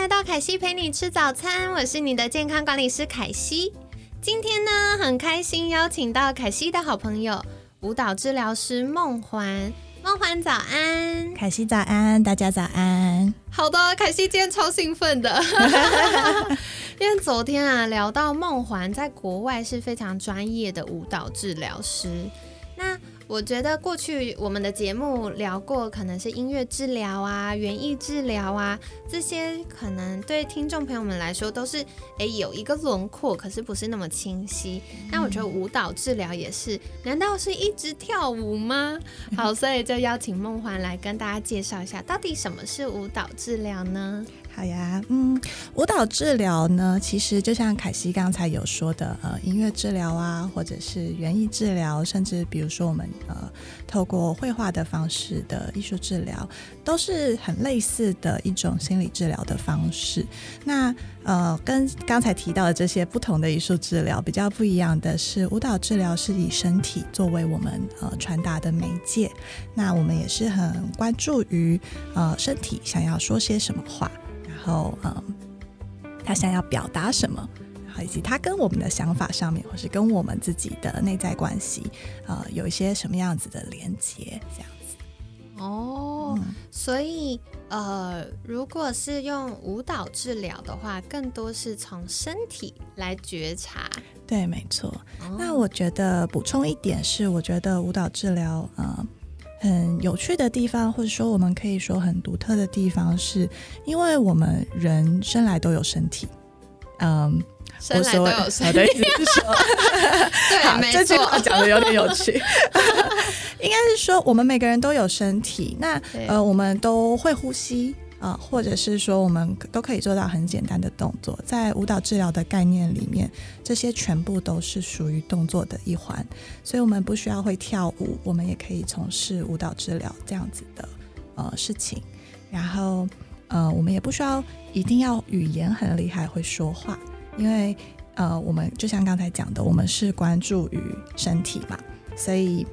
来到凯西陪你吃早餐，我是你的健康管理师凯西。今天呢，很开心邀请到凯西的好朋友舞蹈治疗师梦环。梦环早安，凯西早安，大家早安。好的，凯西今天超兴奋的，因为昨天啊聊到梦环在国外是非常专业的舞蹈治疗师，那。我觉得过去我们的节目聊过，可能是音乐治疗啊、园艺治疗啊，这些可能对听众朋友们来说都是诶有一个轮廓，可是不是那么清晰。那我觉得舞蹈治疗也是，难道是一直跳舞吗？好，所以就邀请梦环来跟大家介绍一下，到底什么是舞蹈治疗呢？好呀，嗯，舞蹈治疗呢，其实就像凯西刚才有说的，呃，音乐治疗啊，或者是园艺治疗，甚至比如说我们呃，透过绘画的方式的艺术治疗，都是很类似的一种心理治疗的方式。那呃，跟刚才提到的这些不同的艺术治疗比较不一样的是，舞蹈治疗是以身体作为我们呃传达的媒介。那我们也是很关注于呃身体想要说些什么话。然后，嗯，他想要表达什么，然后以及他跟我们的想法上面，或是跟我们自己的内在关系，呃，有一些什么样子的连接，这样子。哦，所以，呃，如果是用舞蹈治疗的话，更多是从身体来觉察。对，没错。那我觉得补充一点是，我觉得舞蹈治疗，呃。很有趣的地方，或者说我们可以说很独特的地方，是因为我们人生来都有身体，嗯，生来都有 身体。对，这句话讲的有点有趣，应该是说我们每个人都有身体，那呃，我们都会呼吸。啊，或者是说，我们都可以做到很简单的动作。在舞蹈治疗的概念里面，这些全部都是属于动作的一环，所以我们不需要会跳舞，我们也可以从事舞蹈治疗这样子的呃事情。然后呃，我们也不需要一定要语言很厉害会说话，因为呃，我们就像刚才讲的，我们是关注于身体嘛，所以。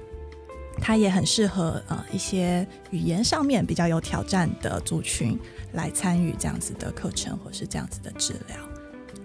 它也很适合呃一些语言上面比较有挑战的族群来参与这样子的课程或是这样子的治疗。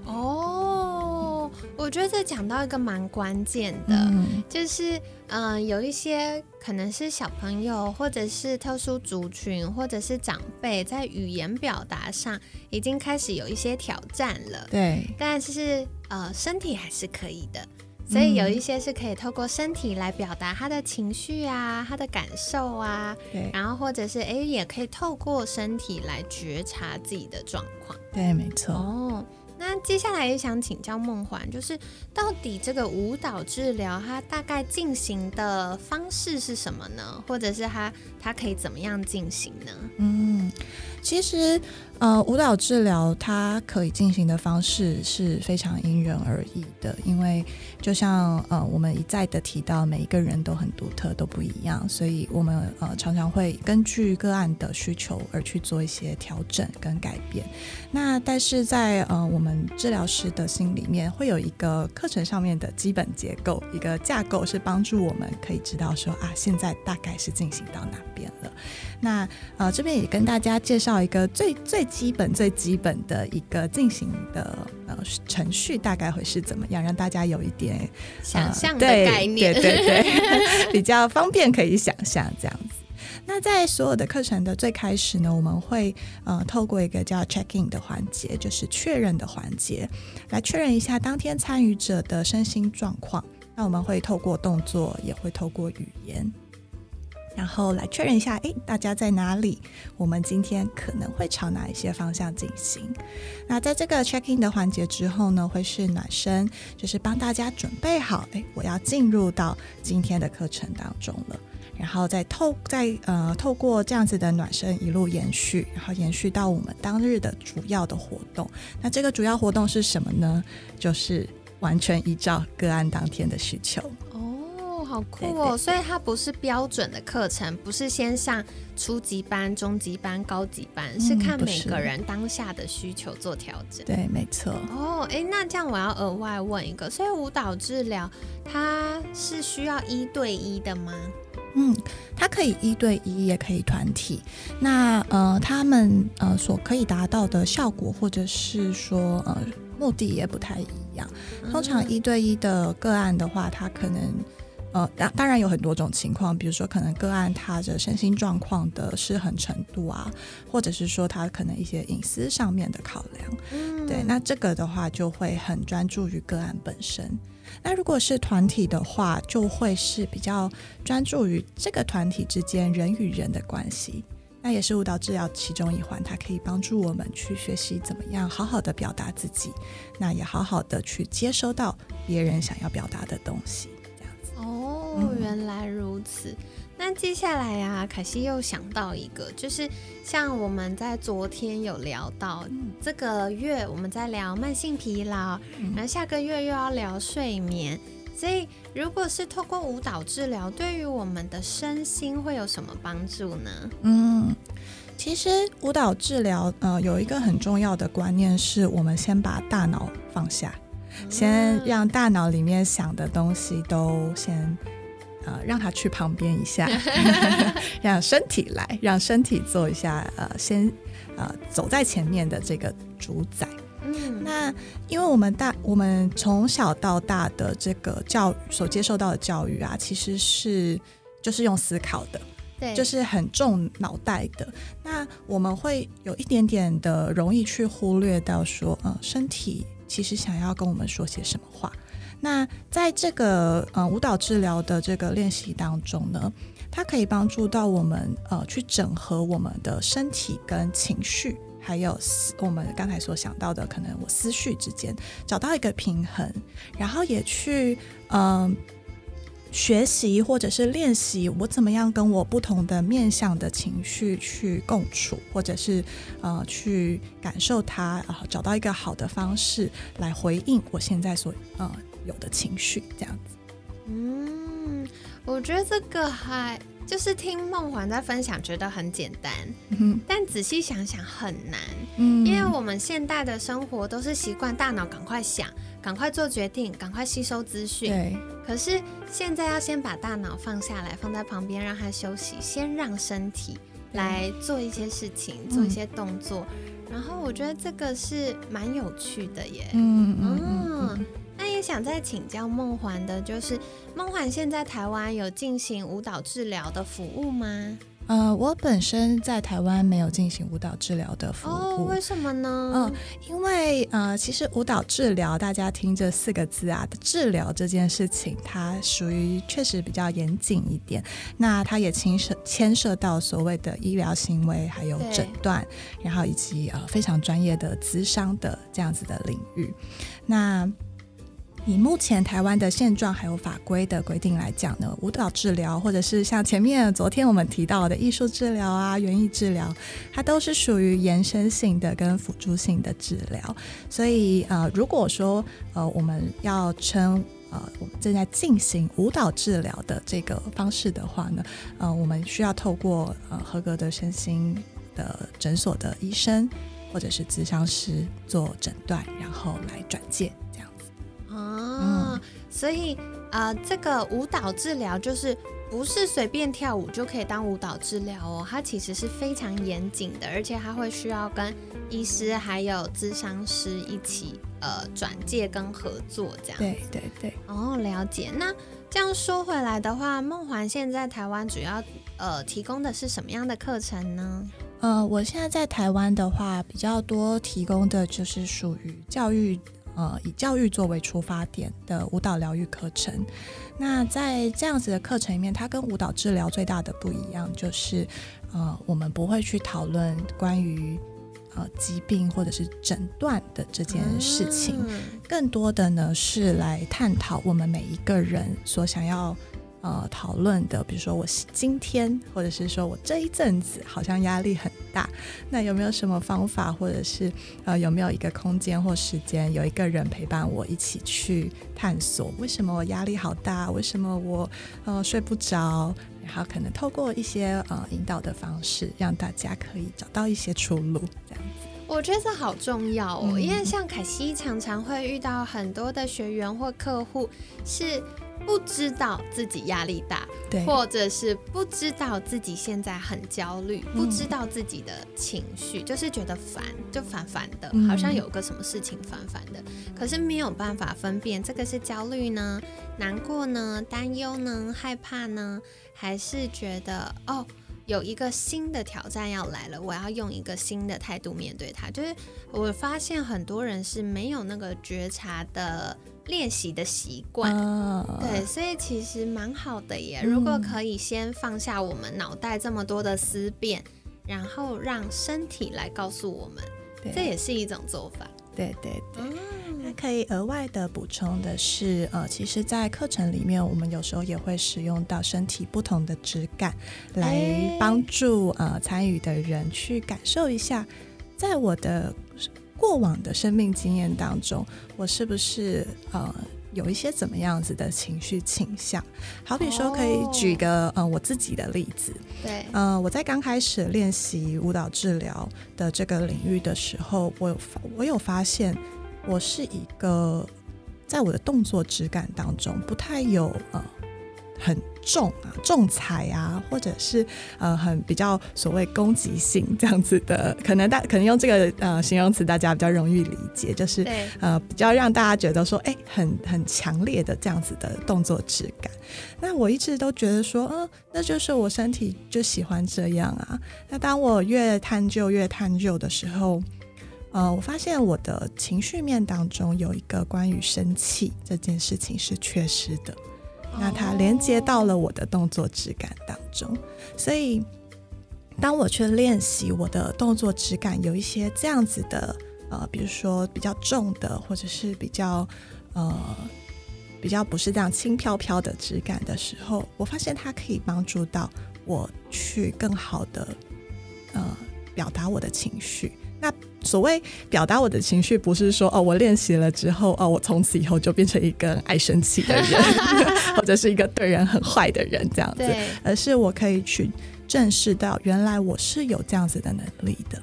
哦，我觉得这讲到一个蛮关键的，就是嗯有一些可能是小朋友或者是特殊族群或者是长辈在语言表达上已经开始有一些挑战了。对，但是呃身体还是可以的。所以有一些是可以透过身体来表达他的情绪啊，他的感受啊，对，然后或者是哎，也可以透过身体来觉察自己的状况，对，没错。哦，那接下来也想请教梦环，就是到底这个舞蹈治疗它大概进行的方式是什么呢？或者是它它可以怎么样进行呢？嗯，其实。呃，舞蹈治疗它可以进行的方式是非常因人而异的，因为就像呃我们一再的提到，每一个人都很独特，都不一样，所以我们呃常常会根据个案的需求而去做一些调整跟改变。那但是在呃我们治疗师的心里面，会有一个课程上面的基本结构，一个架构是帮助我们可以知道说啊，现在大概是进行到哪边了。那呃这边也跟大家介绍一个最最。基本最基本的一个进行的呃程序大概会是怎么样，让大家有一点想象的概念，对对对，比较方便可以想象这样子。那在所有的课程的最开始呢，我们会呃透过一个叫 check in 的环节，就是确认的环节，来确认一下当天参与者的身心状况。那我们会透过动作，也会透过语言。然后来确认一下，哎，大家在哪里？我们今天可能会朝哪一些方向进行？那在这个 check in 的环节之后呢，会是暖身，就是帮大家准备好，哎，我要进入到今天的课程当中了。然后再透再呃透过这样子的暖身一路延续，然后延续到我们当日的主要的活动。那这个主要活动是什么呢？就是完全依照个案当天的需求。哦，好酷哦！所以它不是标准的课程，不是先上初级班、中级班、高级班，是看每个人当下的需求做调整。对，没错。哦，哎，那这样我要额外问一个，所以舞蹈治疗它是需要一对一的吗？嗯，它可以一对一，也可以团体。那呃，他们呃所可以达到的效果，或者是说呃目的也不太一样。通常一对一的个案的话，它可能呃当当然有很多种情况，比如说可能个案他的身心状况的失衡程度啊，或者是说他可能一些隐私上面的考量。对，那这个的话就会很专注于个案本身。那如果是团体的话，就会是比较专注于这个团体之间人与人的关系。那也是舞蹈治疗其中一环，它可以帮助我们去学习怎么样好好的表达自己，那也好好的去接收到别人想要表达的东西。哦，原来如此。那接下来呀，凯西又想到一个，就是像我们在昨天有聊到，这个月我们在聊慢性疲劳，然后下个月又要聊睡眠，所以如果是透过舞蹈治疗，对于我们的身心会有什么帮助呢？嗯，其实舞蹈治疗呃有一个很重要的观念，是我们先把大脑放下，先让大脑里面想的东西都先。呃，让他去旁边一下，让身体来，让身体做一下，呃，先呃走在前面的这个主宰。嗯，那因为我们大，我们从小到大的这个教育所接受到的教育啊，其实是就是用思考的，对，就是很重脑袋的。那我们会有一点点的容易去忽略到说，呃，身体其实想要跟我们说些什么话。那在这个呃舞蹈治疗的这个练习当中呢，它可以帮助到我们呃去整合我们的身体跟情绪，还有我们刚才所想到的可能我思绪之间找到一个平衡，然后也去嗯学习或者是练习我怎么样跟我不同的面向的情绪去共处，或者是呃去感受它，然后找到一个好的方式来回应我现在所呃。有的情绪这样子，嗯，我觉得这个还就是听梦环在分享，觉得很简单，但仔细想想很难，嗯，因为我们现代的生活都是习惯大脑赶快想，赶快做决定，赶快吸收资讯，对。可是现在要先把大脑放下来，放在旁边让它休息，先让身体来做一些事情，做一些动作，然后我觉得这个是蛮有趣的耶，嗯。嗯。想再请教梦环的，就是梦环现在台湾有进行舞蹈治疗的服务吗？呃，我本身在台湾没有进行舞蹈治疗的服务，哦，为什么呢？嗯，因为呃，其实舞蹈治疗，大家听这四个字啊，治疗这件事情，它属于确实比较严谨一点。那它也牵涉牵涉到所谓的医疗行为，还有诊断，然后以及呃非常专业的咨商的这样子的领域。那以目前台湾的现状还有法规的规定来讲呢，舞蹈治疗或者是像前面昨天我们提到的艺术治疗啊、园艺治疗，它都是属于延伸性的跟辅助性的治疗。所以呃，如果说呃我们要称呃我们正在进行舞蹈治疗的这个方式的话呢，呃，我们需要透过呃合格的身心的诊所的医生或者是咨商师做诊断，然后来转介。哦，所以呃，这个舞蹈治疗就是不是随便跳舞就可以当舞蹈治疗哦，它其实是非常严谨的，而且它会需要跟医师还有咨商师一起呃转介跟合作这样。对对对。哦，了解。那这样说回来的话，梦环现在台湾主要呃提供的是什么样的课程呢？呃，我现在在台湾的话，比较多提供的就是属于教育。呃，以教育作为出发点的舞蹈疗愈课程，那在这样子的课程里面，它跟舞蹈治疗最大的不一样，就是呃，我们不会去讨论关于呃疾病或者是诊断的这件事情，更多的呢是来探讨我们每一个人所想要呃讨论的，比如说我今天，或者是说我这一阵子好像压力很大，那有没有什么方法，或者是呃有没有一个空间或时间，有一个人陪伴我一起去探索，为什么我压力好大？为什么我呃睡不着？然后可能透过一些呃引导的方式，让大家可以找到一些出路，这样子。我觉得这好重要哦，因为像凯西常常会遇到很多的学员或客户是不知道自己压力大，对，或者是不知道自己现在很焦虑，不知道自己的情绪，就是觉得烦，就烦烦的，好像有个什么事情烦烦的，可是没有办法分辨这个是焦虑呢、难过呢、担忧呢、害怕呢，还是觉得哦。有一个新的挑战要来了，我要用一个新的态度面对它。就是我发现很多人是没有那个觉察的练习的习惯，对，所以其实蛮好的耶。如果可以先放下我们脑袋这么多的思辨，然后让身体来告诉我们，这也是一种做法。对对对，那可以额外的补充的是，呃，其实，在课程里面，我们有时候也会使用到身体不同的质感，来帮助呃参与的人去感受一下，在我的过往的生命经验当中，我是不是呃。有一些怎么样子的情绪倾向，好比说，可以举个呃我自己的例子。对，呃，我在刚开始练习舞蹈治疗的这个领域的时候，我有发我有发现，我是一个在我的动作质感当中不太有呃。很重啊，重彩啊，或者是呃，很比较所谓攻击性这样子的，可能大可能用这个呃形容词，大家比较容易理解，就是呃比较让大家觉得说，哎，很很强烈的这样子的动作质感。那我一直都觉得说，嗯，那就是我身体就喜欢这样啊。那当我越探究越探究的时候，呃，我发现我的情绪面当中有一个关于生气这件事情是缺失的。那它连接到了我的动作质感当中，所以当我去练习我的动作质感，有一些这样子的呃，比如说比较重的，或者是比较呃比较不是这样轻飘飘的质感的时候，我发现它可以帮助到我去更好的呃表达我的情绪。那所谓表达我的情绪，不是说哦，我练习了之后，哦，我从此以后就变成一个爱生气的人，或者是一个对人很坏的人这样子，而是我可以去正视到，原来我是有这样子的能力的。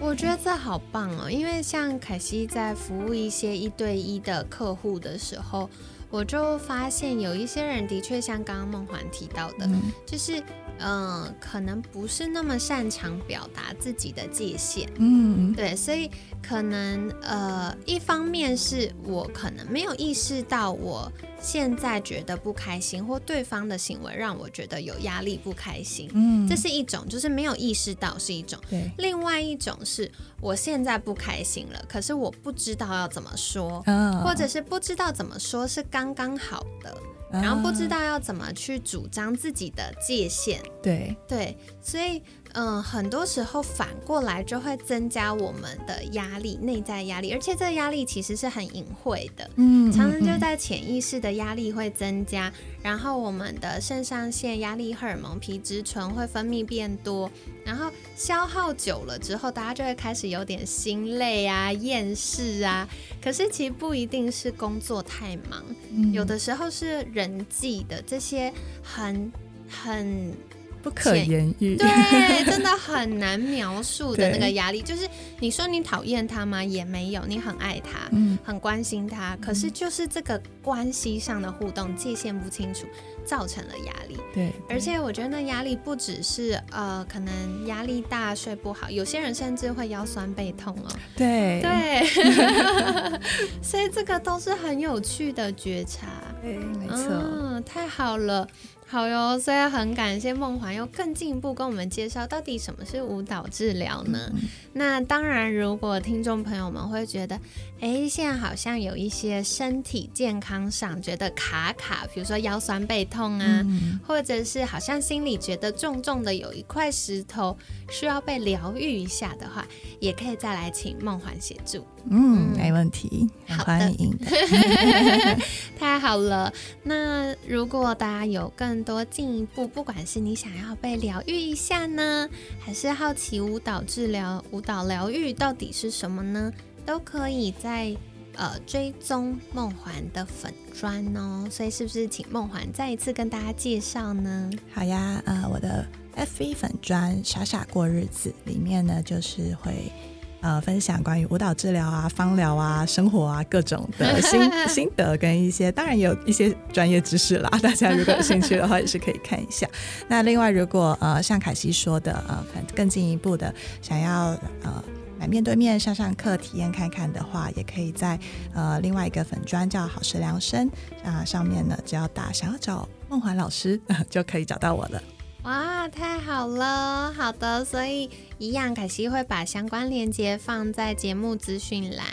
我觉得这好棒哦，因为像凯西在服务一些一对一的客户的时候，我就发现有一些人的确像刚刚梦环提到的，就是。嗯，可能不是那么擅长表达自己的界限，嗯，对，所以可能呃，一方面是我可能没有意识到我现在觉得不开心，或对方的行为让我觉得有压力不开心，嗯，这是一种，就是没有意识到是一种，对，另外一种是我现在不开心了，可是我不知道要怎么说，或者是不知道怎么说是刚刚好的。然后不知道要怎么去主张自己的界限，对。对，所以嗯，很多时候反过来就会增加我们的压力，内在压力，而且这个压力其实是很隐晦的，嗯，常常就在潜意识的压力会增加，然后我们的肾上腺压力荷尔蒙皮质醇会分泌变多，然后消耗久了之后，大家就会开始有点心累啊、厌世啊。可是其实不一定是工作太忙，有的时候是人际的这些很很。不可言喻，对，真的很难描述的那个压力。就是你说你讨厌他吗？也没有，你很爱他，嗯，很关心他。可是就是这个关系上的互动界限不清楚，造成了压力。对，而且我觉得那压力不只是呃，可能压力大睡不好，有些人甚至会腰酸背痛哦。对对，所以这个都是很有趣的觉察。对，没错，嗯，太好了。好哟，所以很感谢梦环又更进一步跟我们介绍到底什么是舞蹈治疗呢？那当然，如果听众朋友们会觉得，哎，现在好像有一些身体健康上觉得卡卡，比如说腰酸背痛啊，或者是好像心里觉得重重的有一块石头需要被疗愈一下的话，也可以再来请梦环协助。嗯，没问题，欢迎的。太好了，那如果大家有更多进一步，不管是你想要被疗愈一下呢，还是好奇舞蹈治疗、舞蹈疗愈到底是什么呢，都可以在呃追踪梦环的粉砖哦。所以是不是请梦环再一次跟大家介绍呢？好呀，呃，我的 F V 粉砖傻傻过日子里面呢，就是会。呃，分享关于舞蹈治疗啊、芳疗啊、生活啊各种的 心心得跟一些，当然也有一些专业知识啦。大家如果有兴趣的话，也是可以看一下。那另外，如果呃像凯西说的，呃更进一步的想要呃来面对面上上课体验看看的话，也可以在呃另外一个粉砖叫好时量身啊上面呢，只要打想要找梦环老师 就可以找到我了。哇，太好了！好的，所以一样，凯西会把相关链接放在节目资讯栏。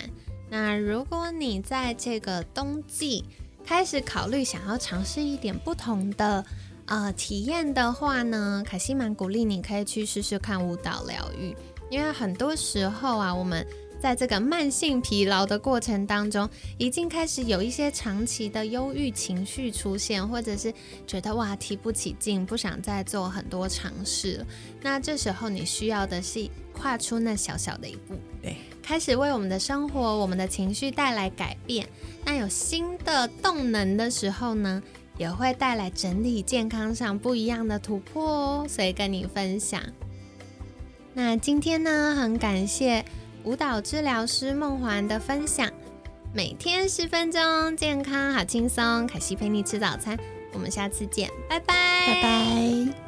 那如果你在这个冬季开始考虑想要尝试一点不同的呃体验的话呢，凯西蛮鼓励你可以去试试看舞蹈疗愈，因为很多时候啊，我们。在这个慢性疲劳的过程当中，已经开始有一些长期的忧郁情绪出现，或者是觉得哇提不起劲，不想再做很多尝试了。那这时候你需要的是跨出那小小的一步，对，开始为我们的生活、我们的情绪带来改变。那有新的动能的时候呢，也会带来整体健康上不一样的突破哦。所以跟你分享。那今天呢，很感谢。舞蹈治疗师梦环的分享，每天十分钟，健康好轻松。凯西陪你吃早餐，我们下次见，拜拜，拜拜。